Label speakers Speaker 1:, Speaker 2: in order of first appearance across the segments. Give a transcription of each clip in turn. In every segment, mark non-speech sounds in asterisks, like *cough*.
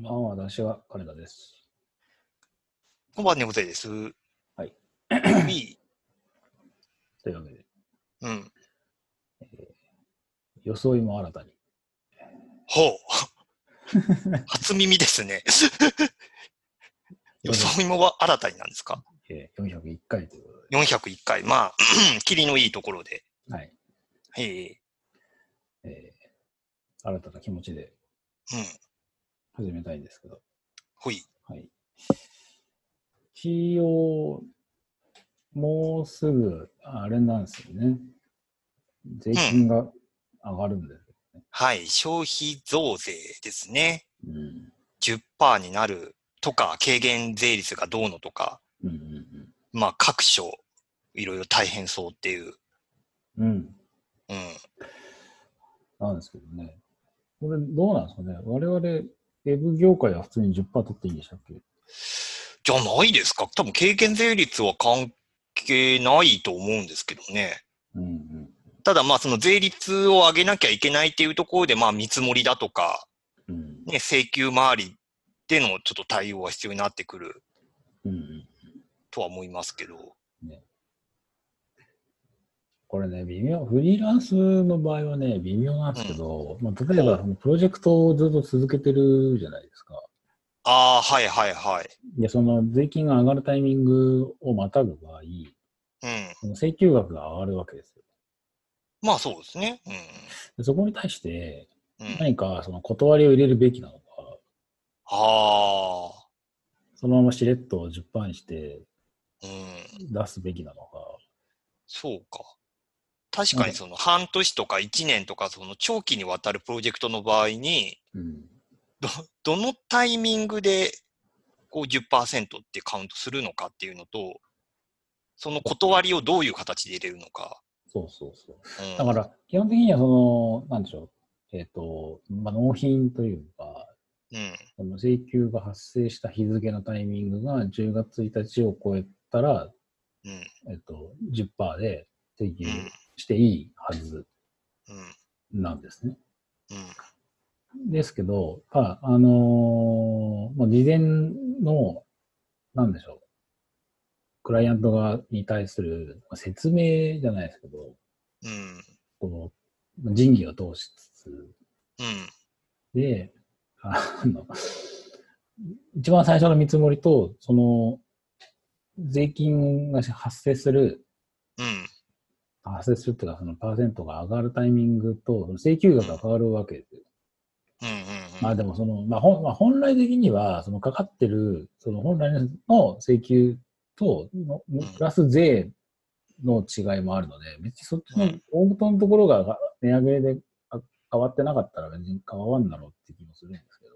Speaker 1: まあ、私は金田です。
Speaker 2: こんばんは、ねごぜです。
Speaker 1: はい。
Speaker 2: いい？*coughs*
Speaker 1: というわけで、
Speaker 2: うん。
Speaker 1: 装いも新たに。
Speaker 2: ほう。*laughs* 初耳ですね。*laughs* 装いもは新たになんですか？
Speaker 1: えー401回というこ
Speaker 2: ?401 回。まあ、*coughs* 霧のいいところで。
Speaker 1: とで、はい。
Speaker 2: へえ。
Speaker 1: えー新たな気持ちで
Speaker 2: うん。
Speaker 1: 始めたいんですけど、
Speaker 2: ほい。
Speaker 1: はい。一応、もうすぐ、あれなんですよね。税金が上がるんですよ。
Speaker 2: はい。消費増税ですね。
Speaker 1: うん。
Speaker 2: 10%になるとか、軽減税率がどうのとか、
Speaker 1: うんうん
Speaker 2: まあ、各所、いろいろ大変そうっていう。
Speaker 1: うん。うん。
Speaker 2: うん。
Speaker 1: なんですけどね。これ、どうなんですかね。我々、ウェブ業界は普通に10%取っていいんでしたっけ？
Speaker 2: じゃないですか多分、軽減税率は関係ないと思うんですけどね。
Speaker 1: うんうん。
Speaker 2: ただまあその税率を上げなきゃいけないっていうところでまあ見積もりだとか、
Speaker 1: うん。
Speaker 2: ね、請求周りでのちょっと対応は必要になってくる。とは思いますけど。
Speaker 1: これね、微妙、フリーランスの場合はね、微妙なんですけど、まあ、例えば、プロジェクトをずっと続けてるじゃないですか。
Speaker 2: ああ、はいはいはい。
Speaker 1: で、その税金が上がるタイミングをまたぐ場合、
Speaker 2: うん。
Speaker 1: 請求額が上がるわけですよ。
Speaker 2: まあそうですね。
Speaker 1: でそこに対して、
Speaker 2: うん。うん、
Speaker 1: 何かその断りを入れるべきなのか、
Speaker 2: ああ、
Speaker 1: そのまましれっと10%にして
Speaker 2: うん。
Speaker 1: 出すべきなのか。
Speaker 2: そうか。確かにその半年とか1年とかその長期にわたるプロジェクトの場合に、
Speaker 1: うん。
Speaker 2: ど、どのタイミングでこう10%ってカウントするのかっていうのと、その断りをどういう形で入れるのか。
Speaker 1: そうそうそう。
Speaker 2: うん、
Speaker 1: だから、基本的にはその、なんでしょう。えっ、と、まあ、納品というか、
Speaker 2: うん。
Speaker 1: その請求が発生した日付のタイミングが10月1日を超えたら、
Speaker 2: うん。
Speaker 1: えっと、10%で請求
Speaker 2: うん。
Speaker 1: していいはず。なんですね。ですけど、まあ、あのーまあ、事前の、なんでしょう。クライアント側に対する説明じゃないですけど、
Speaker 2: うん。
Speaker 1: この人技を通しつつ、
Speaker 2: うん。
Speaker 1: で、あの、一番最初の見積もりと、その、税金が発生する、発生するっていうか、そのパーセントが上がるタイミングと、請求額が変わるわけですよ。
Speaker 2: うん。うん。
Speaker 1: まあでも、その、まあ、ほんまあ、本来的には、そのかかってる、その本来の請求と、のプラス税の違いもあるので、別にそっちの
Speaker 2: うん
Speaker 1: 大元のところが値上げであ変わってなかったら別に変わんだろうって気もするんですけど、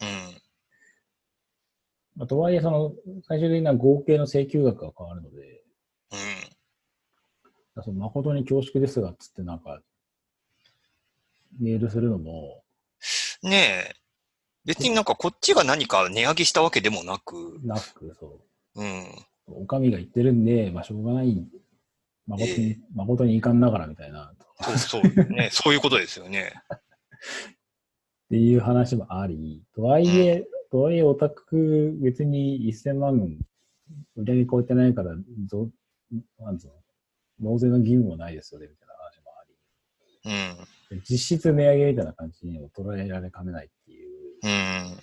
Speaker 2: うん。
Speaker 1: まあ、とはいえ、その、最終的な合計の請求額が変わるので、
Speaker 2: うん。
Speaker 1: その誠に恐縮ですが、つってなんか、メールするのも、
Speaker 2: ねえ。別になんかこっちが何か値上げしたわけでもなく、
Speaker 1: なく、そ
Speaker 2: うん。
Speaker 1: う、お上が言ってるんで、まあ、しょうがない、誠に、
Speaker 2: え
Speaker 1: 誠に遺憾ながらみたいな、
Speaker 2: そうそう。ね。*laughs* そういうことですよね。
Speaker 1: っていう話もあり、とはいえ、とはいえ、オタク別に1000万売り上げ超えてないから、ぞなんつうの、納税の義務もないですよね、みたいな話もあり。
Speaker 2: うん。
Speaker 1: 実質値上げみたいな感じにも捉えられかねないっていう、
Speaker 2: うん。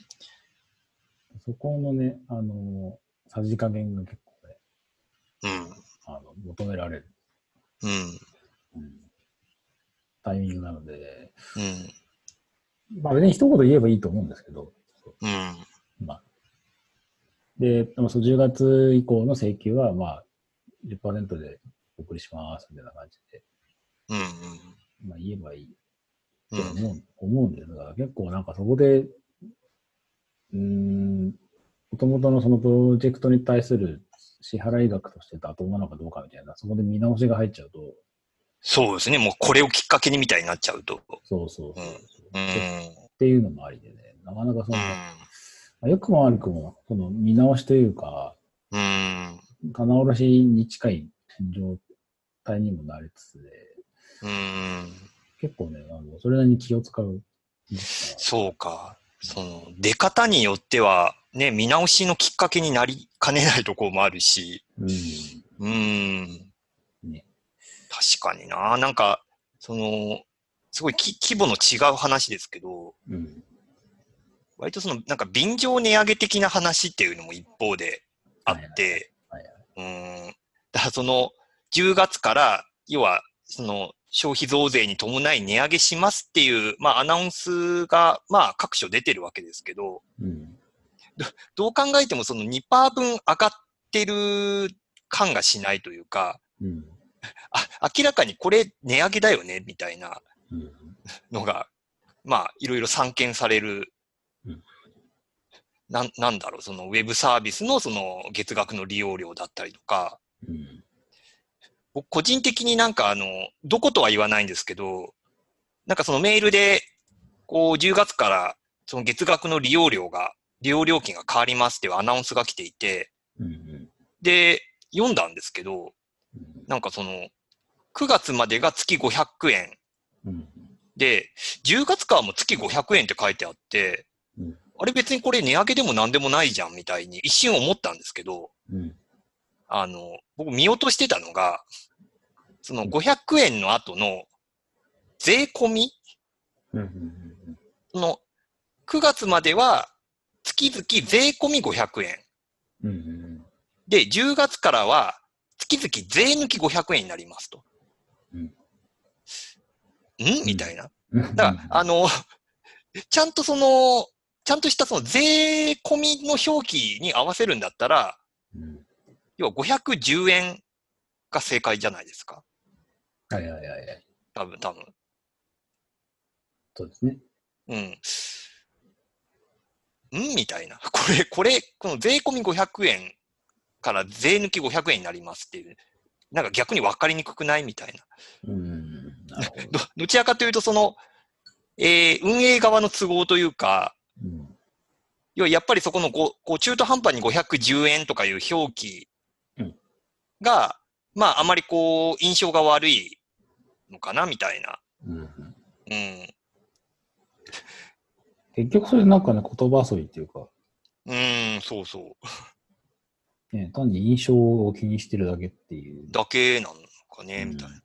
Speaker 1: そこのね、あの、さじ加減が結構ね、
Speaker 2: うん。
Speaker 1: あの求められる、
Speaker 2: うん。
Speaker 1: うんタイミングなので、
Speaker 2: うん。
Speaker 1: まあ別に一言言えばいいと思うんですけど、
Speaker 2: うん。
Speaker 1: まあ。で、まあ、そう10月以降の請求は、まあ、10%でお送りします、みたいな感じで、
Speaker 2: うん。
Speaker 1: まあ言えばいい
Speaker 2: うん。
Speaker 1: と思う,、思うんですが、結構なんかそこで、うーん、もともとのそのプロジェクトに対する支払い額として妥当なのかどうかみたいな、そこで見直しが入っちゃうと、
Speaker 2: そうですね。もうこれをきっかけにみたいになっちゃうと。
Speaker 1: そうそうそうそう、
Speaker 2: うん。
Speaker 1: っていうのもありでね、なかなかその、
Speaker 2: う
Speaker 1: まあよくも悪くも、その見直しというか、
Speaker 2: ん。うん。
Speaker 1: 棚卸しに近い状態にもなりつつで、
Speaker 2: うん。
Speaker 1: 結構ね、あのそれなりに気を使う。
Speaker 2: そうか。その、出方によっては、ね、見直しのきっかけになりかねないところもあるし、
Speaker 1: うん。
Speaker 2: うーん。
Speaker 1: ね
Speaker 2: 確かにな。なんか、その、すごいき規模の違う話ですけど、
Speaker 1: うん。
Speaker 2: 割とその、なんか便乗値上げ的な話っていうのも一方であって、
Speaker 1: はいは
Speaker 2: うーん。だからその、10月から、要は、その、消費増税に伴い値上げしますっていう、まあ、アナウンスが、まあ、各所出てるわけですけど、
Speaker 1: うん。
Speaker 2: どう考えてもその2%分上がってる感がしないというか、
Speaker 1: うん。
Speaker 2: あ、明らかにこれ値上げだよね、みたいな
Speaker 1: うん。
Speaker 2: のが、まあ、いろいろ散見される
Speaker 1: うん。
Speaker 2: なん、なんだろう、そのウェブサービスのその月額の利用料だったりとか、
Speaker 1: うん。
Speaker 2: 僕個人的になんかあの、どことは言わないんですけど、なんかそのメールで、こう、10月からその月額の利用料が、利用料金が変わりますっていうアナウンスが来ていて、
Speaker 1: うん。
Speaker 2: で、読んだんですけど、
Speaker 1: うん。
Speaker 2: なんかその、9月までが月500円
Speaker 1: うん。
Speaker 2: で、10月からも月500円って書いてあって、
Speaker 1: うん
Speaker 2: あれ別にこれ値上げでも何でもないじゃんみたいに一瞬思ったんですけど、
Speaker 1: うん。
Speaker 2: あの、僕見落としてたのが、その500円の後の税込み？その9月までは月々税込み500円。
Speaker 1: うん。
Speaker 2: で、10月からは月々税抜き500円になりますと。
Speaker 1: うん
Speaker 2: ん？みたいな。
Speaker 1: うん。
Speaker 2: だから、あの、ちゃんとその、ちゃんとしたその税込みの表記に合わせるんだったら、
Speaker 1: うん。
Speaker 2: 要は510円が正解じゃないですか。
Speaker 1: はいはいはいはい。
Speaker 2: 多分、多分。
Speaker 1: そうですね。
Speaker 2: うん。んみたいな。*laughs* これ、これ、この税込み500円から税抜き500円になりますっていう。なんか逆に分かりにくくないみたいな。
Speaker 1: うん。ど。*laughs*
Speaker 2: ど、どちらかというと、その、えー運営側の都合というか、
Speaker 1: うん。
Speaker 2: 要はやっぱりそこのごこう中途半端に510円とかいう表記
Speaker 1: うん
Speaker 2: が、まああまりこう印象が悪いのかなみたいな。
Speaker 1: うん。
Speaker 2: うん。
Speaker 1: 結局それなんかね、言葉遊びっていうか、
Speaker 2: うん、そうそう。
Speaker 1: ね、単に印象を気にしてるだけっていう
Speaker 2: だけなのかね、みたいな。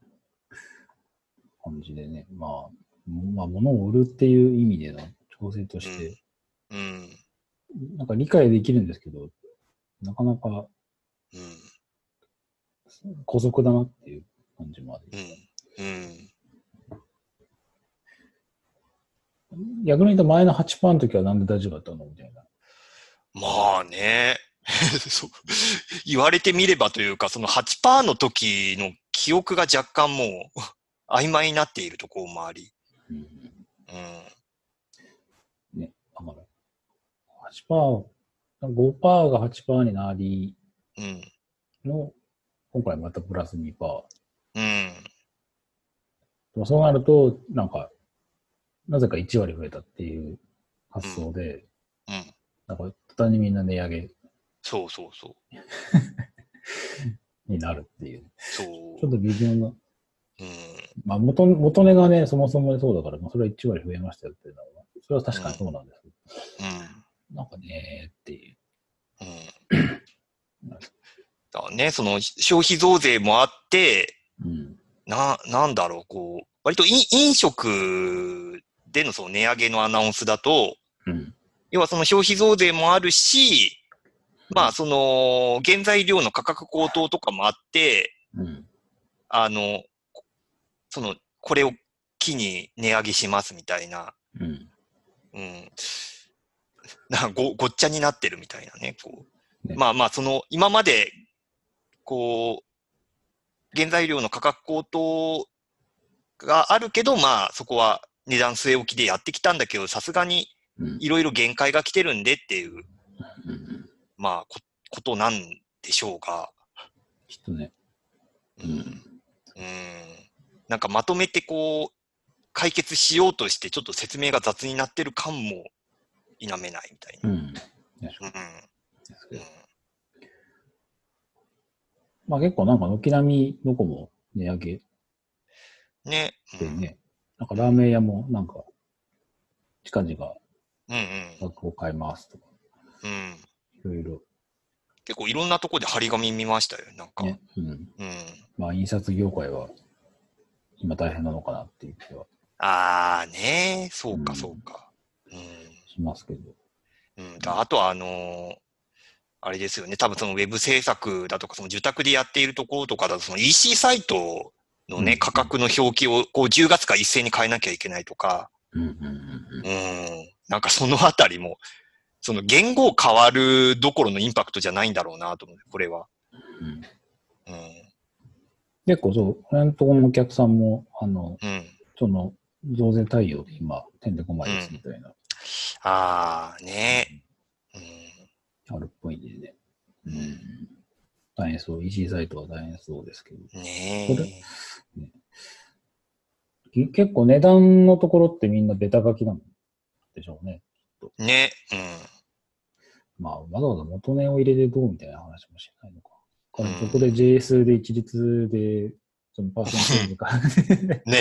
Speaker 1: 感じでね。まあ、まあ、物を売るっていう意味での調整として、
Speaker 2: うん。
Speaker 1: なんか理解できるんですけど、なかなか
Speaker 2: うん。
Speaker 1: 古速だなっていう感じもある。
Speaker 2: うん。うん。
Speaker 1: 逆に言うと前の8%の時はなんで大丈夫だったの？みたいな。
Speaker 2: まあね。*laughs* そう言われてみればというか、その8%の時の記憶が若干もう曖昧になっているところもあり。
Speaker 1: うん
Speaker 2: うん。
Speaker 1: ね、だから、8%、5%が8%になり
Speaker 2: うん。
Speaker 1: の、今回またプラス2%。
Speaker 2: うん。
Speaker 1: でもそうなると、なんか、なぜか1割増えたっていう発想で、
Speaker 2: うん。
Speaker 1: なんか、途端にみんな値上げ
Speaker 2: そうそうそう。*laughs*
Speaker 1: になるっていう。
Speaker 2: そう。
Speaker 1: ちょっと微妙な。
Speaker 2: うん。
Speaker 1: まあ元、元値がね、そもそもそうだから、まあ、それは1割増えましたよっていうのは、それは確かにそうなんですけど、なんかね、っていう。
Speaker 2: うん。*clears throat* うん。だね、その消費増税もあって、
Speaker 1: うん。
Speaker 2: な、なんだろう、こう、割と飲飲食でのその値上げのアナウンスだと、
Speaker 1: うん。
Speaker 2: 要はその消費増税もあるし、まあその原材料の価格高騰とかもあって、
Speaker 1: うん。
Speaker 2: あの、その、これを機に値上げしますみたいな、
Speaker 1: うん。
Speaker 2: うん。なんかご、ごっちゃになってるみたいなね、こう。
Speaker 1: ね
Speaker 2: まあまあ、その、今まで、こう、原材料の価格高騰があるけど、まあ、そこは値段据え置きでやってきたんだけど、さすがに
Speaker 1: うん。
Speaker 2: いろいろ限界が来てるんでっていう、
Speaker 1: うん。
Speaker 2: まあ、こことなんでしょうが、
Speaker 1: きっとね。
Speaker 2: うん。うん。なんかまとめてこう、解決しようとして、ちょっと説明が雑になってる感も否めないみたいな。
Speaker 1: うん。
Speaker 2: うん。うん
Speaker 1: ど。まあ結構なんか軒並みどこも値上げ
Speaker 2: ね。
Speaker 1: でね、なんかラーメン屋もなんか近々
Speaker 2: うんうん。
Speaker 1: 枠を変えますとか、
Speaker 2: うん。
Speaker 1: いろいろ
Speaker 2: 結構いろんなとこで張り紙見ましたよ。なんか。
Speaker 1: ね、うん。
Speaker 2: うん。
Speaker 1: まあ、印刷業界は今大変なのかなっていう気は
Speaker 2: あーねそうか
Speaker 1: うん
Speaker 2: そうか。うん。
Speaker 1: しますけど。
Speaker 2: うん、だあとは、あのーあれですよね、多分そのウェブ制作だとか、その受託でやっているところとかだと、その EC サイトのね、
Speaker 1: うん
Speaker 2: 価格の表記をこう10月から一斉に変えなきゃいけないとか、
Speaker 1: うんうんうん
Speaker 2: うん、なんかそのあたりも、その言語変わるどころのインパクトじゃないんだろうなと思う、これは。
Speaker 1: うん。
Speaker 2: うん、
Speaker 1: 結構そう、俺のところのお客さんも、あの、
Speaker 2: うん。
Speaker 1: その、増税対応で今、てんでこまいですみたいな、
Speaker 2: ああ、ね。う
Speaker 1: あるっぽいんでね。
Speaker 2: ん。
Speaker 1: うん。大変そう、EC サイトは大変そうですけど。
Speaker 2: うん、ね
Speaker 1: これ？き結構値段のところってみんなベタ書きなんでしょうね。
Speaker 2: え。ね、
Speaker 1: まあ、わざわざ元値を入れてどうみたいな話もしないのか。こここで JS で一律で、そのパーセンテージ。*laughs*
Speaker 2: ね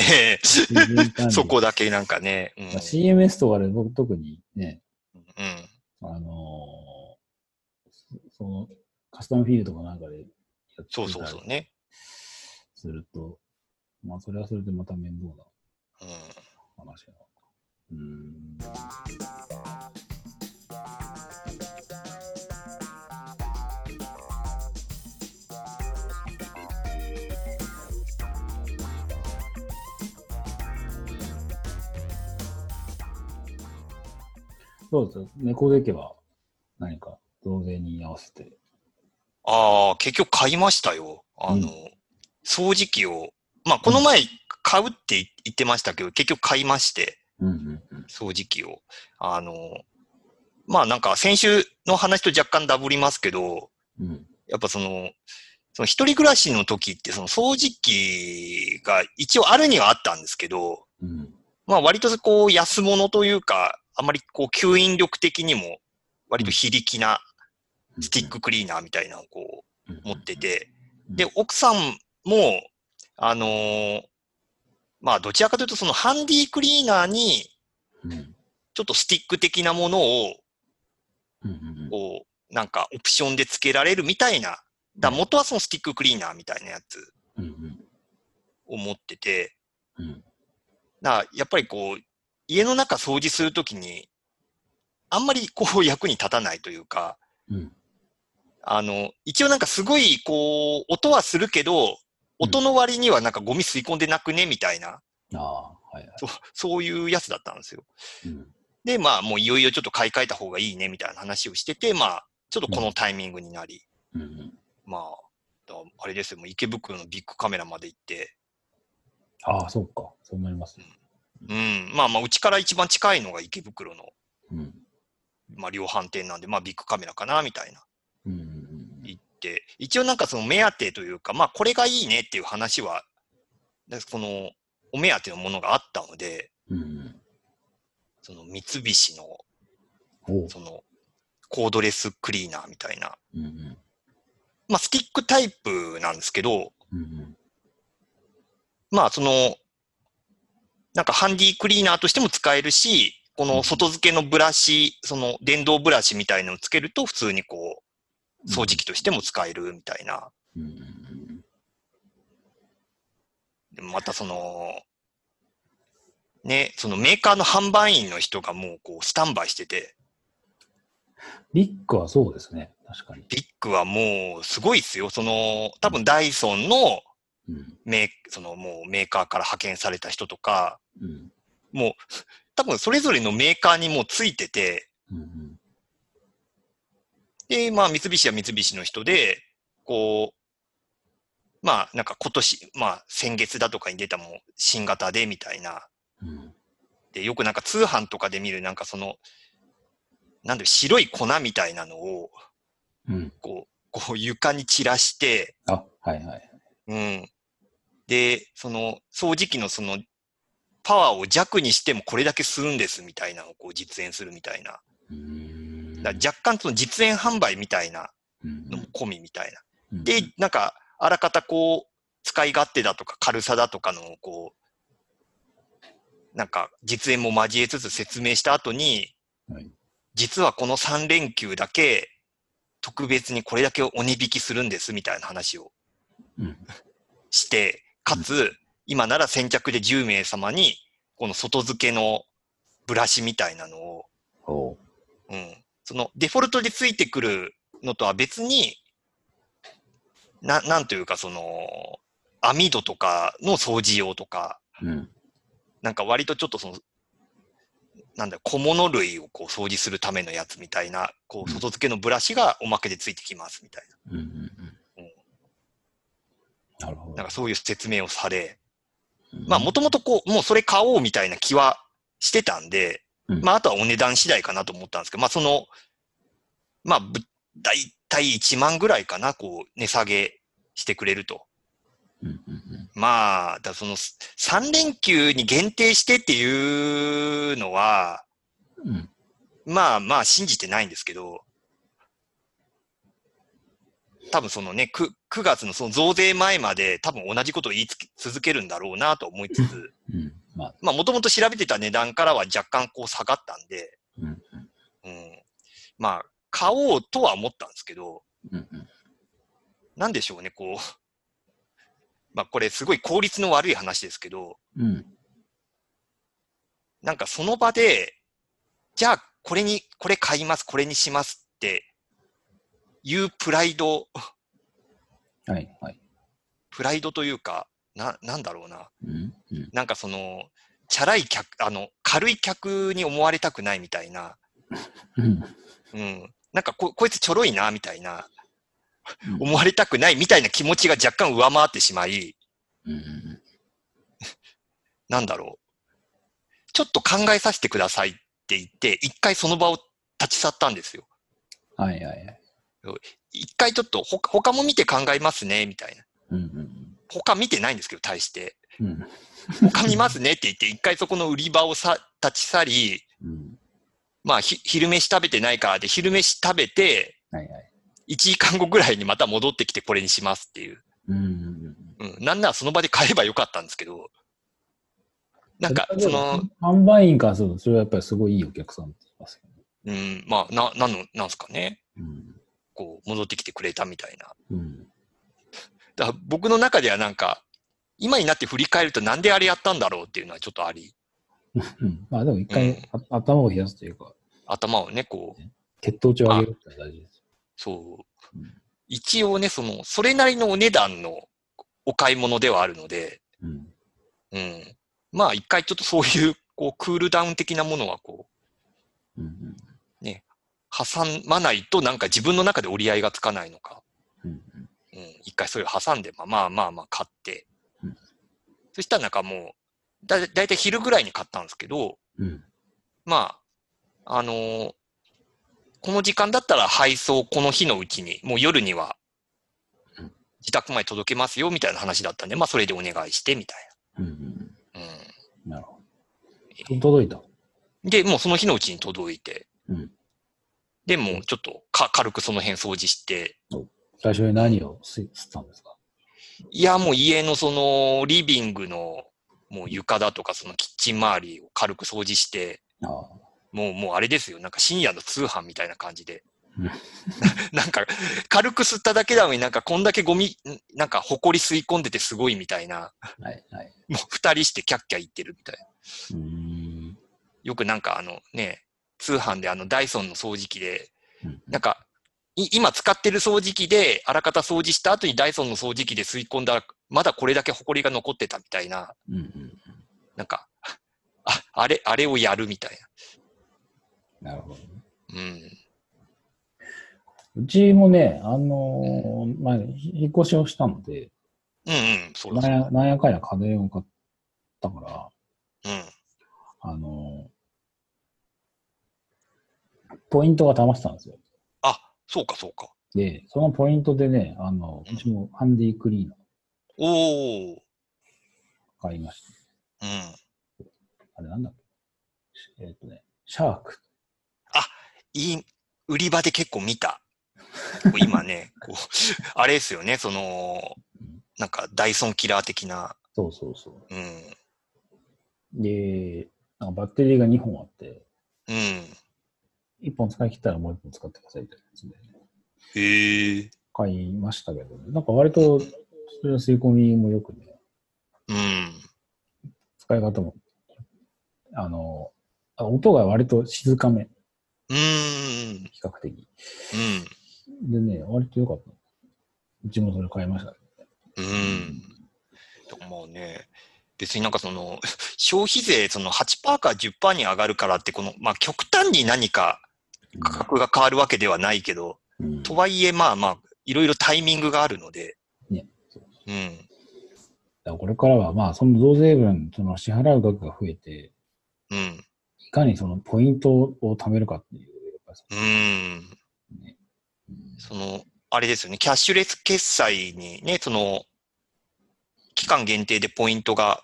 Speaker 2: え。そこだけなんかね。うん。
Speaker 1: まあ、CMS とかで僕特にね、
Speaker 2: うん。
Speaker 1: あのーそそのカスタムフィールドかなんかでやって
Speaker 2: そうそうそうね。
Speaker 1: すると、まあそれはそれでまた面倒な
Speaker 2: うん。
Speaker 1: 話なのか。うーん。どうです猫で家は何か増税に合わせて。
Speaker 2: ああ、結局買いましたよ。あの、
Speaker 1: うん
Speaker 2: 掃除機を。まあ、この前買うって言ってましたけど、結局買いまして、
Speaker 1: うんうんうん。
Speaker 2: 掃除機を。あの、まあなんか先週の話と若干ダブりますけど、
Speaker 1: うん。
Speaker 2: やっぱその、その一人暮らしの時ってその掃除機が一応あるにはあったんですけど、
Speaker 1: うん。
Speaker 2: まあ割とこう安物というか、あまりこう吸引力的にも割と非力なスティッククリーナーみたいなのをこう持ってて、
Speaker 1: うん
Speaker 2: で、奥さんも、あのーまあどちらかというとそのハンディクリーナーに
Speaker 1: うん、
Speaker 2: ちょっとスティック的なものをこう、なんかオプションで付けられるみたいな、だ元はそのスティッククリーナーみたいなやつ。を持ってて、
Speaker 1: うん。
Speaker 2: だやっぱりこう、家の中掃除するときに、あんまりこう役に立たないというか、
Speaker 1: うん
Speaker 2: あの、一応なんかすごいこう、音はするけど、音の割にはなんかゴミ吸い込んでなくね？みたいな、
Speaker 1: ああ、はいはい。
Speaker 2: そうそういうやつだったんですよ。
Speaker 1: うん。
Speaker 2: で、まあもういよいよちょっと買い替えた方がいいね？みたいな話をしてて、まあ、ちょっとこのタイミングになり、
Speaker 1: うん。うん
Speaker 2: まあ、だあれですよ、もう池袋のビッグカメラまで行って、
Speaker 1: ああ、そうか。そうなります。ね。
Speaker 2: うん、まあまあ、うちから一番近いのが池袋の、
Speaker 1: うん。
Speaker 2: まあ、量販店なんで、まあ、ビッグカメラかな、みたいな、
Speaker 1: うんうんうん
Speaker 2: 行って、一応なんかその目当てというか、まあ、これがいいねっていう話は、でその、お目当てのものがあったので、
Speaker 1: うんうん。
Speaker 2: その三菱の、その、コードレスクリーナーみたいな、
Speaker 1: うんうん。
Speaker 2: まあ、スティックタイプなんですけど、
Speaker 1: うんうん。
Speaker 2: まあ、その、なんかハンディクリーナーとしても使えるし、この外付けのブラシ、その電動ブラシみたいのをつけると普通にこう、掃除機としても使えるみたいな。
Speaker 1: うんうん
Speaker 2: でもまたその、ね、そのメーカーの販売員の人がもうこうスタンバイしてて、
Speaker 1: リックはそうですね。確かに。
Speaker 2: ビッグはもうすごいですよ。その、多分ダイソンの
Speaker 1: うん
Speaker 2: メーそのもうメーカーから派遣された人とか、
Speaker 1: うん
Speaker 2: もう多分それぞれのメーカーにもうついてて、
Speaker 1: うんうん
Speaker 2: で、まあ、三菱は三菱の人で、こう、まあ、なんか今年、まあ、先月だとかに出たもう新型でみたいな。
Speaker 1: うん
Speaker 2: で、よくなんか通販とかで見るなんかその、なんだろう白い粉みたいなのを、
Speaker 1: うん
Speaker 2: こう、こう床に散らして、
Speaker 1: あ、はいはい。
Speaker 2: うん。で、その、掃除機のその、パワーを弱にしてもこれだけ吸うんですみたいなのをこう実演するみたいな。
Speaker 1: うーん
Speaker 2: だ若干その実演販売みたいな
Speaker 1: うん
Speaker 2: のも込みみたいな。
Speaker 1: うん
Speaker 2: で、なんか、あらかたこう、使い勝手だとか軽さだとかのをこう、なんか実演も交えつつ説明した後に、
Speaker 1: はい。
Speaker 2: 実はこの3連休だけ、特別にこれだけお値引きするんですみたいな話を
Speaker 1: うん。
Speaker 2: して、かつ、今なら先着で10名様に、この外付けのブラシみたいなのを。
Speaker 1: う
Speaker 2: ん、そのデフォルトでついてくるのとは別に、な、なんというかその、網戸とかの掃除用とか、
Speaker 1: うん。
Speaker 2: なんか割とちょっとその、なんだ小物類をこう掃除するためのやつみたいな、こう
Speaker 1: うん
Speaker 2: 外付けのブラシがおまけでついてきますみたい
Speaker 1: うん。うん。うん。なるほ
Speaker 2: な。
Speaker 1: ど。
Speaker 2: なんかそういう説明をされ、
Speaker 1: うん
Speaker 2: まあもともとこう、もうそれ買おうみたいな気はしてたんで、
Speaker 1: うん
Speaker 2: まああとはお値段次第かなと思ったんですけど、まあその、まあぶ、だいたい1万ぐらいかな、こう値下げしてくれると。
Speaker 1: うん。うん。
Speaker 2: まあ、だその3連休に限定してっていうのは、
Speaker 1: うん。
Speaker 2: まあまあ信じてないんですけど、多分そのね、9, 9月のその増税前まで多分同じことを言い続けるんだろうなと思いつつ、
Speaker 1: うん。まあ、
Speaker 2: まあもともと調べてた値段からは若干こう下がったんで、
Speaker 1: うん。
Speaker 2: うん、まあ買おうとは思ったんですけど、
Speaker 1: うん。うん。
Speaker 2: なんでしょうね、こう、*laughs* まあこれすごい効率の悪い話ですけど、
Speaker 1: うん。
Speaker 2: なんかその場で、じゃあこれに、これ買います、これにしますっていうプライド、
Speaker 1: はい。はい。
Speaker 2: プライドというか、な、なんだろうな。
Speaker 1: うん？うん。
Speaker 2: なんかその、チャラい客、あの、軽い客に思われたくないみたいな、
Speaker 1: うん。
Speaker 2: うん。なんかこ、こいつちょろいな、みたいな、
Speaker 1: うん
Speaker 2: 思われたくないみたいな気持ちが若干上回ってしまい、
Speaker 1: うん。
Speaker 2: なんだろう。ちょっと考えさせてくださいって言って、一回その場を立ち去ったんですよ。
Speaker 1: はい。はい。はい。
Speaker 2: 一回ちょっと他他も見て考えますね、みたいな。
Speaker 1: うん。うん。
Speaker 2: 他見てないんですけど、対して。
Speaker 1: うん。
Speaker 2: 他見ますねって言って、一回そこの売り場をさ立ち去り、
Speaker 1: うん。
Speaker 2: まあ、ひ昼飯食べてないからで、昼飯食べて、
Speaker 1: はい。はい。
Speaker 2: 1時間後ぐらいにまた戻ってきてこれにしますっていう。
Speaker 1: うん。
Speaker 2: うん。なんならその場で買えばよかったんですけど、なんか、その、、
Speaker 1: 販売員からすると、それはやっぱりすごいいいお客さんって言いますよね。
Speaker 2: うん、まあ、な、なんの、なんすかね。
Speaker 1: うん。
Speaker 2: こう、戻ってきてくれたみたいな。
Speaker 1: うん。
Speaker 2: だ僕の中ではなんか、今になって振り返るとなんであれやったんだろうっていうのはちょっとあり、
Speaker 1: うん。まあでも一回、
Speaker 2: うん
Speaker 1: あ頭を冷やすというか、
Speaker 2: 頭をね、こう、
Speaker 1: 血糖値を上げるって大事です。
Speaker 2: そう
Speaker 1: うん。
Speaker 2: 一応ね、その、それなりのお値段のお買い物ではあるので、
Speaker 1: うん。
Speaker 2: うん。まあ一回ちょっとそういう、こう、クールダウン的なものはこう、
Speaker 1: うん。
Speaker 2: 挟まないとなんか自分の中で折り合いがつかないのか。
Speaker 1: うん。
Speaker 2: うん。一回それを挟んで、まあまあまあまあ買って
Speaker 1: うん。
Speaker 2: そしたらなんかもう、だ、だいたい昼ぐらいに買ったんですけど、
Speaker 1: うん。
Speaker 2: まあ、あのーこの時間だったら配送この日のうちに、もう夜には
Speaker 1: うん
Speaker 2: 自宅まで届けますよみたいな話だったんで、まあそれでお願いしてみたい
Speaker 1: うん。うん。
Speaker 2: な。うん。
Speaker 1: なるほど。届いた？
Speaker 2: で、もうその日のうちに届いて、
Speaker 1: うん。
Speaker 2: で、もうちょっとか軽くその辺掃除して、
Speaker 1: 最初に何を吸吸ったんですか？
Speaker 2: いや、もう家のそのリビングのもう床だとかそのキッチン周りを軽く掃除して、
Speaker 1: ああ。
Speaker 2: もう、もうあれですよ。なんか深夜の通販みたいな感じで
Speaker 1: うん。*laughs*
Speaker 2: なんか、軽く吸っただけなのになんかこんだけゴミ、んなんか埃吸い込んでてすごいみたいな、
Speaker 1: はい。はい。
Speaker 2: もう二人してキャッキャ言ってるみたいな。よくなんかあのね、通販であのダイソンの掃除機で、
Speaker 1: うん
Speaker 2: なんか、い今使ってる掃除機で、あらかた掃除した後にダイソンの掃除機で吸い込んだら、まだこれだけ埃が残ってたみたいな、
Speaker 1: うん。うん。
Speaker 2: なんか、あ、あれ、あれをやるみたい
Speaker 1: なるほど。
Speaker 2: な。うん。
Speaker 1: うちもね、あのーまあ、ひ引っ越しをしたので、
Speaker 2: うんうん、そう
Speaker 1: なんや、なんやかんや家電を買ったから、
Speaker 2: だ。うん。
Speaker 1: あのーポイントが溜まってたんですよ。
Speaker 2: あ、そうかそうか。
Speaker 1: で、そのポイントでね、あの、うちもハンディクリーナー
Speaker 2: おー。
Speaker 1: 買いました。
Speaker 2: うん。
Speaker 1: あれなんだっけ？えっ、とね、シャーク。
Speaker 2: いい、売り場で結構見た。今ね、*laughs* こう、あれですよね、その、なんかダイソンキラー的な、
Speaker 1: そうそうそ
Speaker 2: うん、
Speaker 1: う。で、なんかバッテリーが2本あって、
Speaker 2: うん、
Speaker 1: 本使い切ったらもう一本使ってくださいみたいなやつで、
Speaker 2: へえ。
Speaker 1: 買いましたけど、ね、なんか割と、それの吸い込みもよくね、
Speaker 2: うん。
Speaker 1: 使い方も、あの、あ音が割と静かめ、
Speaker 2: うーん。
Speaker 1: 比較的。
Speaker 2: うん。
Speaker 1: でね、割と良かった。うちもそれ買いましたね。
Speaker 2: うん。でもまあね、別になんかその、消費税その8%から10%に上がるからって、この、まあ極端に何か価格が変わるわけではないけど、
Speaker 1: うん
Speaker 2: とはいえまあまあ、いろいろタイミングがあるので、
Speaker 1: ねそう
Speaker 2: うん。
Speaker 1: だからこれからは、まあ、その増税分、その支払う額が増えて、
Speaker 2: うん。
Speaker 1: いかにそのポイントを貯めるかっていう、
Speaker 2: うん。
Speaker 1: うねうん
Speaker 2: その、あれですよね、キャッシュレス決済にね、その、期間限定でポイントが、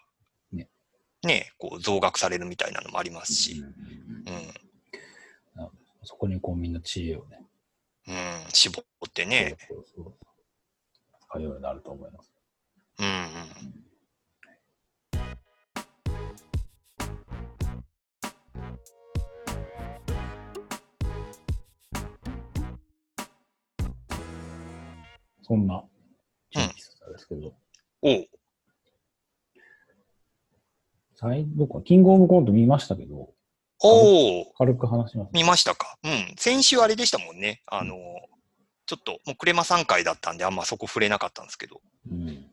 Speaker 1: ね
Speaker 2: ね、こう増額されるみたいなのもありますし、
Speaker 1: うん
Speaker 2: うん。
Speaker 1: そこにこうみんな知恵をね、
Speaker 2: うん。絞ってね、
Speaker 1: そうそうそう使うようになると思います。
Speaker 2: うんうん。
Speaker 1: そんな、チンピスですけど、
Speaker 2: おう
Speaker 1: 最どこキングオブコント見ましたけど、
Speaker 2: おう
Speaker 1: 軽く話します。
Speaker 2: 見ましたか？うん。先週あれでしたもんね。あの、ちょっと、もうクレマ3回だったんで、あんまそこ触れなかったんですけど。
Speaker 1: うん。
Speaker 2: うんうん。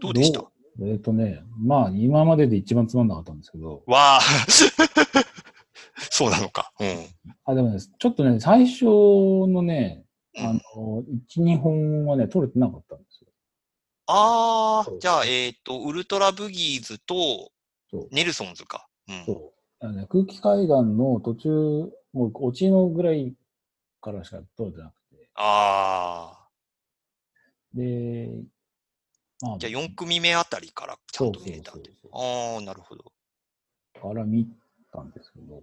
Speaker 2: どうでした？
Speaker 1: えっ、とね、まあ、今までで一番つまんなかったんですけど、
Speaker 2: わあ。*laughs* そうなのか。うん。
Speaker 1: あ、でもね、ちょっとね、最初のね、
Speaker 2: うん
Speaker 1: あの、1、2本はね、取れてなかったんですよ。
Speaker 2: ああじゃあ、えっ、と、ウルトラブギーズと。ネルソンズか。うん。
Speaker 1: そう。あのね、空気階段の途中、もう落ちのぐらいからしか取れてなくて。
Speaker 2: あ
Speaker 1: で、まあ、
Speaker 2: あ。じゃあ、4組目あたりからちゃんと見れた
Speaker 1: そうそうそう
Speaker 2: ああ、なるほど。
Speaker 1: から見たんですけど、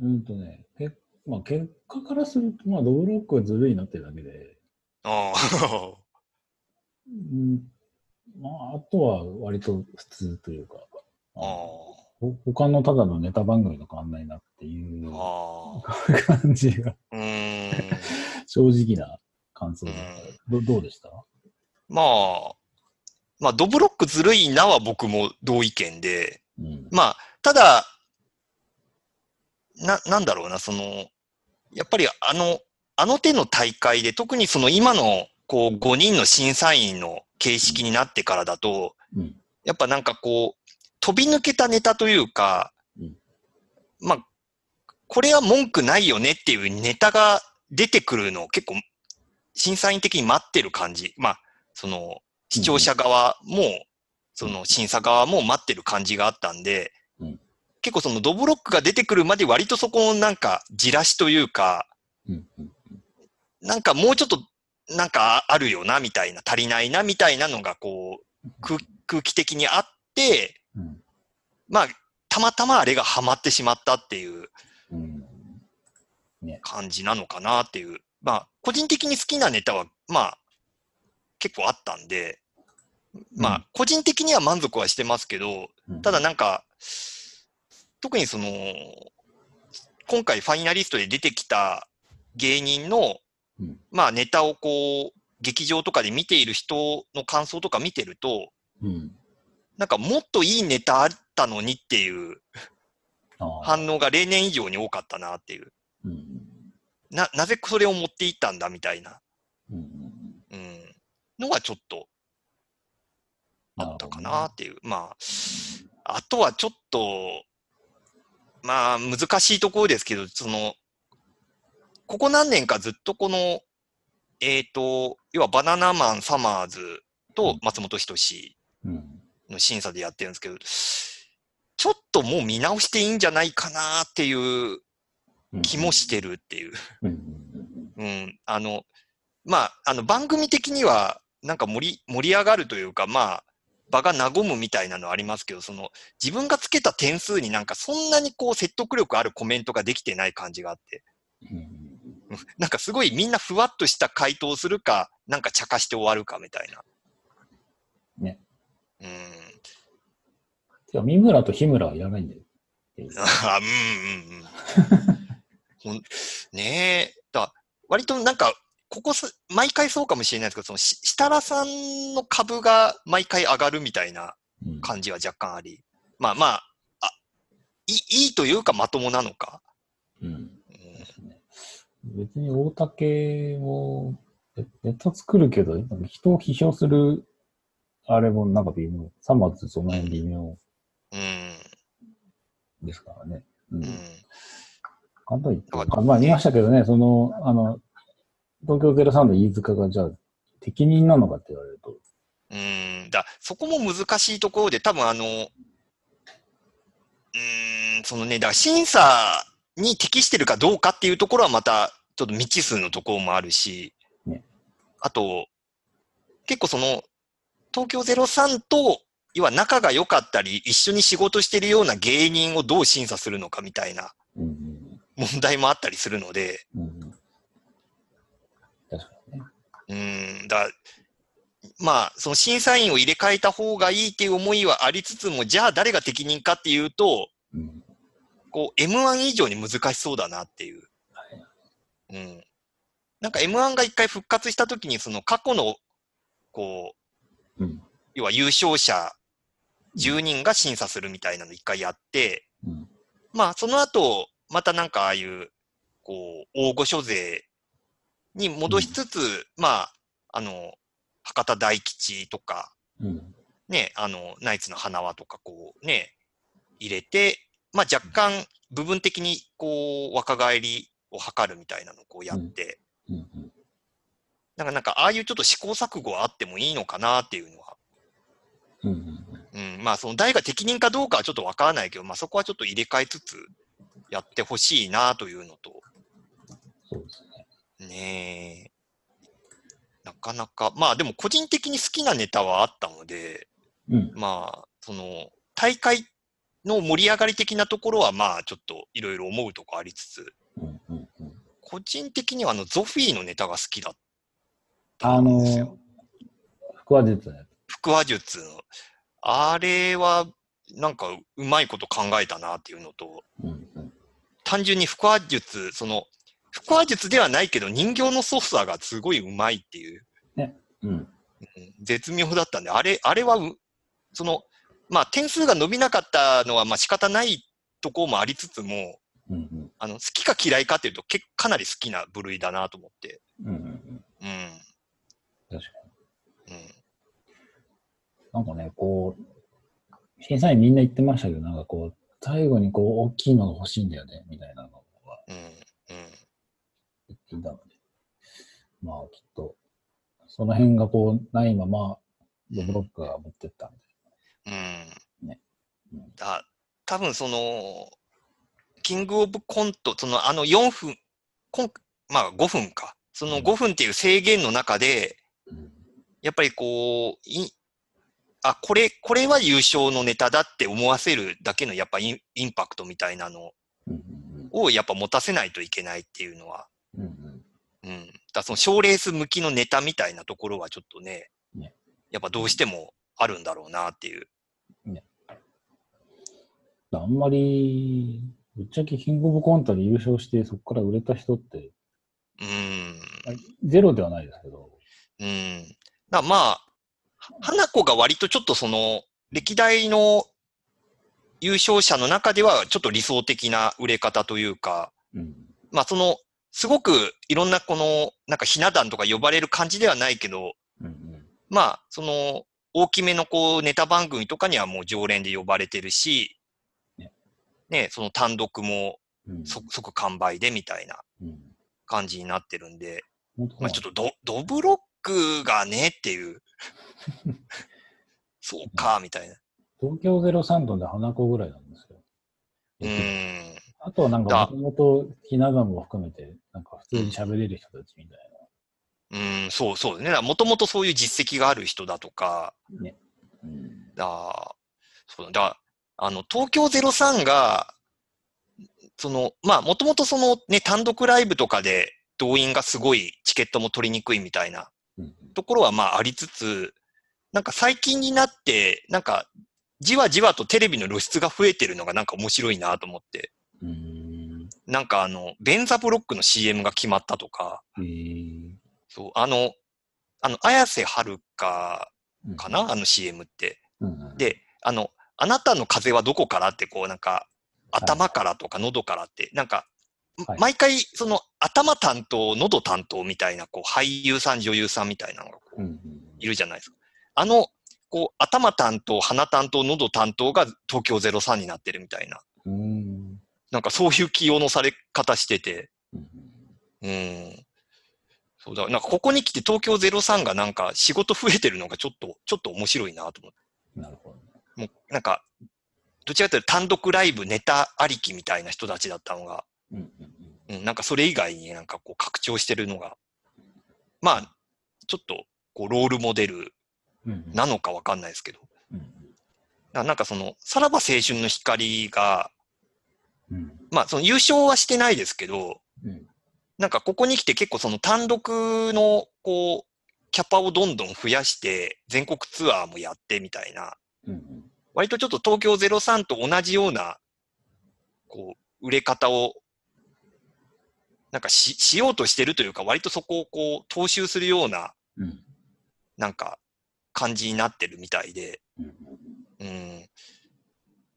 Speaker 2: うん。
Speaker 1: うんとね、けまあ、結果からすると、まあ、ドブロックはずるいなってるだけで、
Speaker 2: ああ。
Speaker 1: うん、まあ、あとは割と普通というか、
Speaker 2: あ
Speaker 1: あ他のただのネタ番組と変わんないなっていう
Speaker 2: あ。あ
Speaker 1: 感じが。正直な感想でどどうでした？
Speaker 2: まあ、まあ、ドブロックずるいなは僕も同意見で、
Speaker 1: うん。
Speaker 2: まあ、ただ、な、なんだろうな、その、やっぱりあの、あの手の大会で、特にその今の、こう、5人の審査員の形式になってからだと、
Speaker 1: うん。
Speaker 2: やっぱなんかこう、飛び抜けたネタというか、
Speaker 1: うん
Speaker 2: まあ、これは文句ないよねっていうネタが出てくるのを結構、審査員的に待ってる感じ。まあ、その、視聴者側も、その審査側も待ってる感じがあったんで、
Speaker 1: うん
Speaker 2: 結構そのドブロックが出てくるまで割とそこをなんかじらしというか、
Speaker 1: うん。うん。
Speaker 2: なんかもうちょっとなんかあるよなみたいな、足りないなみたいなのがこう空空気的にあって、
Speaker 1: うん。
Speaker 2: まあ、たまたまあれがハマってしまったっていう
Speaker 1: うん。
Speaker 2: 感じなのかなっていう。まあ、個人的に好きなネタは、まあ、結構あったんで、ま
Speaker 1: うん
Speaker 2: あ、個人的には満足はしてますけど、
Speaker 1: うん
Speaker 2: ただ、なんか、特にその、今回ファイナリストで出てきた芸人の、
Speaker 1: うん
Speaker 2: まあネタをこう、劇場とかで見ている人の感想とか見てると、
Speaker 1: うん。
Speaker 2: なんかもっといいネタあったのにっていう。反応が例年以上に多かったなっていう。
Speaker 1: うん。
Speaker 2: な、なぜそれを持っていったんだみたいな、
Speaker 1: うん。
Speaker 2: うん、のがちょっとあったかなっていう。まあ、あとはちょっと、まあ、難しいところですけど、その、ここ何年かずっとこの、えっ、と、要はバナナマン、サマーズと松本人志
Speaker 1: うん。
Speaker 2: の審査でやってるんですけど、ちょっともう見直していいんじゃないかなっていう
Speaker 1: うん。
Speaker 2: 気もしてるっていう。
Speaker 1: うん。
Speaker 2: うん。あの、まあ、あの、番組的には、なんか盛り、盛り上がるというか、まあ、場が和むみたいなのはありますけど、その、自分がつけた点数になんかそんなにこう説得力あるコメントができてない感じがあって、*laughs* なんかすごいみんなふわっとした回答をするか、なんか茶化して終わるかみたいな。
Speaker 1: ね。
Speaker 2: うん。
Speaker 1: てか、三村と日村はいらないんだよ。*laughs*
Speaker 2: あうんうんうん。*laughs* ほんねえ。だ割となんか、ここす、毎回そうかもしれないですけど、そのし、設楽さんの株が毎回上がるみたいな
Speaker 1: うん
Speaker 2: 感じは若干あり。まあまあ、あ、いい、いいというかまともなのか。
Speaker 1: うん
Speaker 2: うん
Speaker 1: 別に大竹もネネタ作るけど、人を批評するあれもなんか微妙。さまつその辺微妙
Speaker 2: うん。
Speaker 1: ですからね。うん
Speaker 2: うん。
Speaker 1: 簡単に言ってまあ言いましたけどね、その、あの、東京03の飯塚がじゃあ適任なのかって言われると、
Speaker 2: うん。だそこも難しいところで、多分あの、うーん、そのね、だから審査に適してるかどうかっていうところはまた、ちょっと未知数のところもあるし、
Speaker 1: ね
Speaker 2: あと、結構その、東京03と、要は仲が良かったり、一緒に仕事してるような芸人をどう審査するのかみたいな問題もあったりするので、
Speaker 1: うん
Speaker 2: だまあ、その審査員を入れ替えた方がいいっていう思いはありつつも、じゃあ誰が適任かっていうと、
Speaker 1: うん。
Speaker 2: こう、M1 以上に難しそうだなっていう。うん。なんか M1 が一回復活した時に、その過去の、こう、
Speaker 1: うん。
Speaker 2: 要は優勝者10人が審査するみたいなの一回やって、
Speaker 1: うん。
Speaker 2: まあ、その後、またなんかああいう、こう、大御所勢に戻しつつ、まあ、あの、博多大吉とか、
Speaker 1: うん。
Speaker 2: ね、あの、ナイツの花輪とか、こう、ね、入れて、まあ若干、部分的に、こう、若返りを図るみたいなのをこうやって、なん。か、なんか、ああいうちょっと試行錯誤はあってもいいのかなっていうのは、
Speaker 1: うんうん
Speaker 2: うん、まあ、その誰が適任かどうかはちょっとわからないけど、まあそこはちょっと入れ替えつつ、やってほしいなというのと、
Speaker 1: そうですね。
Speaker 2: ねえ。なかなか、まあでも個人的に好きなネタはあったので、
Speaker 1: うん。
Speaker 2: まあ、その、大会の盛り上がり的なところは、まあ、ちょっといろいろ思うとこありつつ、
Speaker 1: うんうんうん
Speaker 2: 個人的にはあの、ゾフィーのネタが好きだった
Speaker 1: あ
Speaker 2: んですよ。
Speaker 1: の、腹話術。
Speaker 2: 腹話術の。あれは、なんか、うまいこと考えたなっていうのと、
Speaker 1: うんうん
Speaker 2: 単純に腹話術、その、腹話術ではないけど人形の操作がすごいうまいっていう、
Speaker 1: うん。
Speaker 2: うん絶妙だったんで、あれ、あれはう、その、まあ点数が伸びなかったのはまあ仕方ないところもありつつも、
Speaker 1: うんうん
Speaker 2: あの、好きか嫌いかっていうと、けかなり好きな部類だなと思って。
Speaker 1: うんうんうん
Speaker 2: うん。
Speaker 1: 確か。なんかね、こう、審査員みんな言ってましたけど、なんかこう、最後にこう、大きいのが欲しいんだよね、みたいなのは
Speaker 2: うん。うん。
Speaker 1: 言っていたので。まあ、きっと、その辺がこう、ないまま、ドブロックが持ってったんで。
Speaker 2: うん。
Speaker 1: ねうん
Speaker 2: だ、多分その、キングオブコント、そのあの4分、こんまあ5分か。その
Speaker 1: うん
Speaker 2: 5分っていう制限の中で、
Speaker 1: うん
Speaker 2: やっぱりこう、いあ、これ、これは優勝のネタだって思わせるだけのやっぱインインパクトみたいなのをやっぱ持たせないといけないっていうのは、
Speaker 1: うんうん
Speaker 2: うん。だその賞レース向きのネタみたいなところはちょっとね、
Speaker 1: ね
Speaker 2: やっぱどうしてもあるんだろうなっていう。
Speaker 1: あんまり、ぶっちゃけキングオブコントで優勝して、そこから売れた人って、
Speaker 2: うん。
Speaker 1: ゼロではないですけど、
Speaker 2: うん。だまあ、花子が割とちょっとその、歴代の優勝者の中ではちょっと理想的な売れ方というか、
Speaker 1: うん。
Speaker 2: まあその、すごくいろんなこの、なんかひな壇とか呼ばれる感じではないけど、
Speaker 1: うんうん。
Speaker 2: まあ、その、大きめのこう、ネタ番組とかにはもう常連で呼ばれてるし、
Speaker 1: ね
Speaker 2: ね、その単独も
Speaker 1: うん。
Speaker 2: 即即完売でみたいな
Speaker 1: うん。
Speaker 2: 感じになってるんで、
Speaker 1: 本当
Speaker 2: まあちょっとド、ドブロックがねっていう、*laughs* そうか、みたいな。
Speaker 1: 東京03度で花子ぐらいなんですよ。
Speaker 2: うーん。
Speaker 1: あとはなんか
Speaker 2: だ
Speaker 1: もともとひな壇も含めて、なんか普通に喋れる人たちみたいう
Speaker 2: ーん、そうそうね。もともとそういう実績がある人だとか、
Speaker 1: な。ね。うん。
Speaker 2: だそうだ、あの、東京03が、その、まあ、もともとそのね、単独ライブとかで動員がすごいチケットも取りにくいみたいな
Speaker 1: うん
Speaker 2: ところはまあありつつ、なんか最近になって、なんかじわじわとテレビの露出が増えてるのがなんか面白いなと思って。
Speaker 1: ん。
Speaker 2: なんかあの、ベンザブロックの CM が決まったとか、
Speaker 1: えー
Speaker 2: そう、あの、あの、綾瀬はるか
Speaker 1: うん
Speaker 2: かなあの CM って。
Speaker 1: うんうん、
Speaker 2: で、あの、あなたの風邪はどこからってこうなんか、頭からとか喉からって、なんか、
Speaker 1: はい
Speaker 2: 毎回その頭担当、喉担当みたいなこう俳優さん、女優さんみたいなのがこう
Speaker 1: うんうん
Speaker 2: いるじゃないですか。あの、こう頭担当、鼻担当、喉担当が東京03になってるみたいな。
Speaker 1: うん。うん
Speaker 2: なんかそういう起用のされ方してて、
Speaker 1: うん
Speaker 2: うん。そうだ、なんかここに来て東京03がなんか仕事増えてるのがちょっと、ちょっと面白いなと思って。
Speaker 1: なるほどね。
Speaker 2: もうなんか、どちらかというと単独ライブネタありきみたいな人たちだったのが、
Speaker 1: うんうん
Speaker 2: うん、なんかそれ以外になんかこう拡張してるのが、まあ、ちょっとこうロールモデル
Speaker 1: うんうん。
Speaker 2: なのかわかんないですけど、
Speaker 1: うん
Speaker 2: ななんかその、さらば青春の光が、
Speaker 1: うん。
Speaker 2: まあその優勝はしてないですけど、
Speaker 1: うん。
Speaker 2: なんかここに来て結構その単独のこう、キャパをどんどん増やして、全国ツアーもやってみたいな、
Speaker 1: うんうん。
Speaker 2: 割とちょっと東京03と同じような、こう、売れ方を、なんかし、しようとしてるというか、割とそこをこう、踏襲するような、
Speaker 1: うん
Speaker 2: なんか、感じになってるみたいで、
Speaker 1: うん
Speaker 2: うん。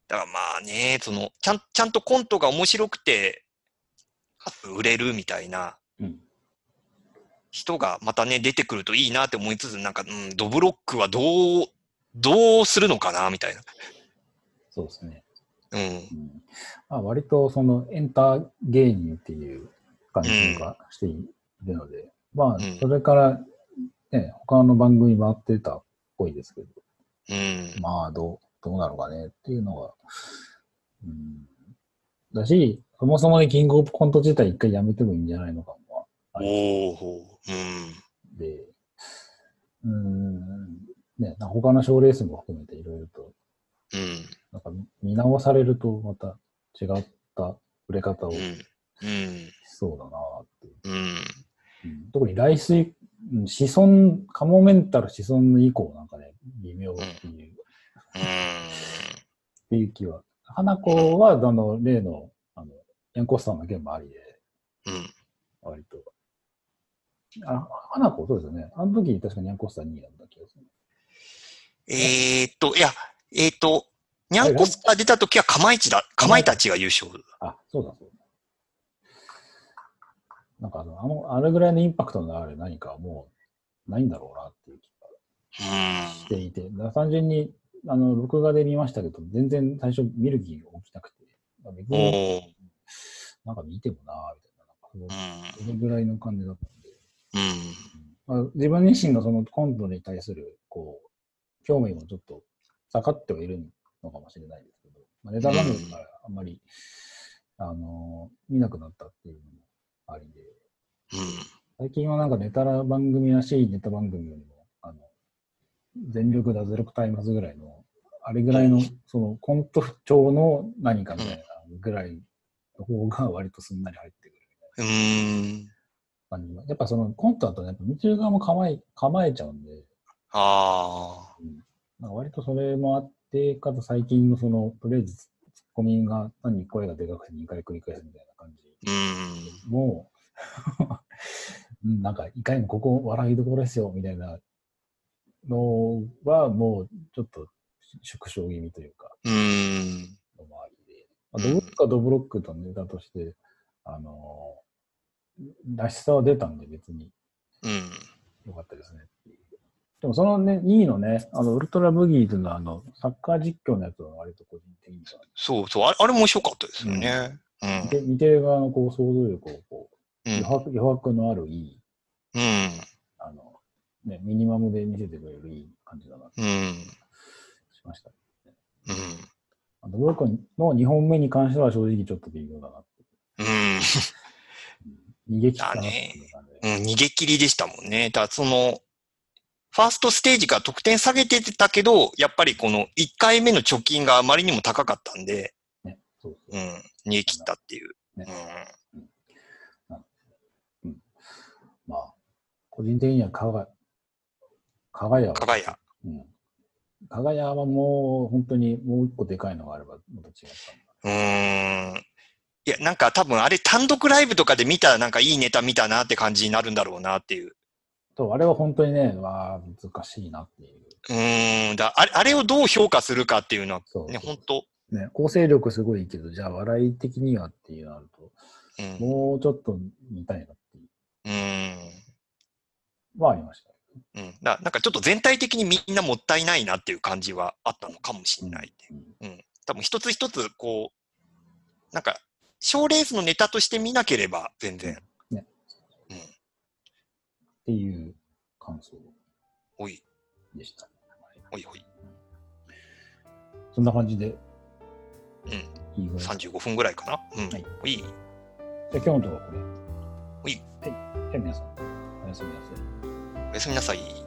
Speaker 2: だからまあね、その、ちゃん、ちゃんとコントが面白くて、かつ売れるみたいな
Speaker 1: うん
Speaker 2: 人がまたね、出てくるといいなって思いつつ、なんか、うん、ドブロックはどう、どうするのかなみたいな。
Speaker 1: そうですね。
Speaker 2: うん。
Speaker 1: うんまあ、割とそのエンター芸人っていう感じがしているので、まあ
Speaker 2: うん、
Speaker 1: それから、ね、他の番組回ってたっぽいですけど、
Speaker 2: うん。
Speaker 1: まあ、どう、どうなのかねっていうのが、うん、だし、そもそもね、キングオブコント自体一回やめてもいいんじゃないのかも
Speaker 2: おおほう。うん。
Speaker 1: で、うん、ね、他の賞レースも含めていろいろと、
Speaker 2: うん。
Speaker 1: なんか見直されるとまた違った売れ方をし
Speaker 2: うん。うん。
Speaker 1: そうだなっていう。
Speaker 2: うん。
Speaker 1: うん特に来水、うん子孫、カモメンタル子孫以降なんかね、微妙っていう、っていう気は。花子は、あの、例の、あの、ヤンコスターの件もありで、
Speaker 2: うん。
Speaker 1: 割と。あ、花子そうですよね。あの時確かにヤンコスター2位だった気がする。
Speaker 2: えーっと、いや、えーっと、ニャンコスター出た時はかまいちだ、かまいたちが優勝。
Speaker 1: あ、そうだそうだ。なんかあの、あの、あれぐらいのインパクトのある何かはもうないんだろうなっていう気が
Speaker 2: うん。
Speaker 1: していて、単純に、あの、録画で見ましたけど、全然最初見る気が起きなくて、なんか見てもなぁ、みたいな、なんか
Speaker 2: うん。
Speaker 1: それぐらいの感じだったんで、
Speaker 2: うん。
Speaker 1: まあ、自分自身のそのコントに対する、こう、興味もちょっと下がってはいるのかもしれないですけど、まあ、ネタ番組からあんまり、あの見なくなったっていうのもありで、最近はなんかネタ番組らしいネタ番組よりも、あの、全力脱力タイムズぐらいの、あれぐらいの、そのコント調の何かみたいなぐらいの方が割とすんなり入ってくる
Speaker 2: うん。うん。
Speaker 1: 感じが。やっぱそのコントだとね、やっぱ見てる側も構え、構えちゃうんで、
Speaker 2: あ
Speaker 1: なんか割とそれもあって、かつ最近のその、とりあえずツッコミが単に声がでかくて2回繰り返すみたいな。
Speaker 2: うん。
Speaker 1: もう、う *laughs* んなんか、いかにもここ笑いどころですよ、みたいなのは、もうちょっと縮小気味というか、
Speaker 2: うん。
Speaker 1: のもありで、まあ、ドブロックはドブロックとネタとして、あのらしさは出たんで別に
Speaker 2: うん。
Speaker 1: 良かったですねっていう。でもそのね、2位のね、あの、ウルトラブギーズのあの、サッカー実況のやつは割と個人的には、
Speaker 2: そうそう。あれ、あれ面白かったですよね。うん。
Speaker 1: で見てる側のこう想像力をこう、
Speaker 2: うん
Speaker 1: 余。白余白のあるいい、
Speaker 2: うん。
Speaker 1: あの、ね、ミニマムで見せてくれるいい感じだなと
Speaker 2: うん。
Speaker 1: しました。
Speaker 2: うん。
Speaker 1: あと、僕の2本目に関しては正直ちょっと微妙だなって。
Speaker 2: うん。
Speaker 1: 逃げ切ったなっていう感じで。
Speaker 2: うん、逃げ切りでしたもんね。だその、ファーストステージから得点下げてたけど、やっぱりこの1回目の貯金があまりにも高かったんで、
Speaker 1: ね、そうそう
Speaker 2: うん、逃げ切ったっていう。
Speaker 1: ね
Speaker 2: うん。
Speaker 1: まあ、個人的にはかが、かがやは、
Speaker 2: かがや。
Speaker 1: うん。はもう本当にもう一個でかいのがあれば、また違ったんだ。
Speaker 2: うーん。いや、なんか多分あれ単独ライブとかで見たらなんかいいネタ見たなって感じになるんだろうなっていう。
Speaker 1: と、あれは本当にね、わあ、難しいなっていう。
Speaker 2: うーん。だあれあれをどう評価するかっていうのはね、本当
Speaker 1: ね、構成力すごいけど、じゃあ笑い的にはっていうのあると、
Speaker 2: うん。
Speaker 1: もうちょっと見たいなっていう。
Speaker 2: うーん。
Speaker 1: はありました。
Speaker 2: うん。だなんかちょっと全体的にみんなもったいないなっていう感じはあったのかもしれないう。
Speaker 1: うん
Speaker 2: 多分一つ一つこう、なんか、賞レースのネタとして見なければ全然。
Speaker 1: ね
Speaker 2: うん。
Speaker 1: っていう感想
Speaker 2: おい、
Speaker 1: でした。
Speaker 2: おいおい。
Speaker 1: そんな感じで、
Speaker 2: うん。
Speaker 1: いいぐらいですか
Speaker 2: 35分ぐらいかな。うん。
Speaker 1: はい
Speaker 2: おい。
Speaker 1: じゃあ今日のところはこれ。
Speaker 2: ほい
Speaker 1: はい。じゃあ皆さん、おやすみなさい。
Speaker 2: おやすみなさい。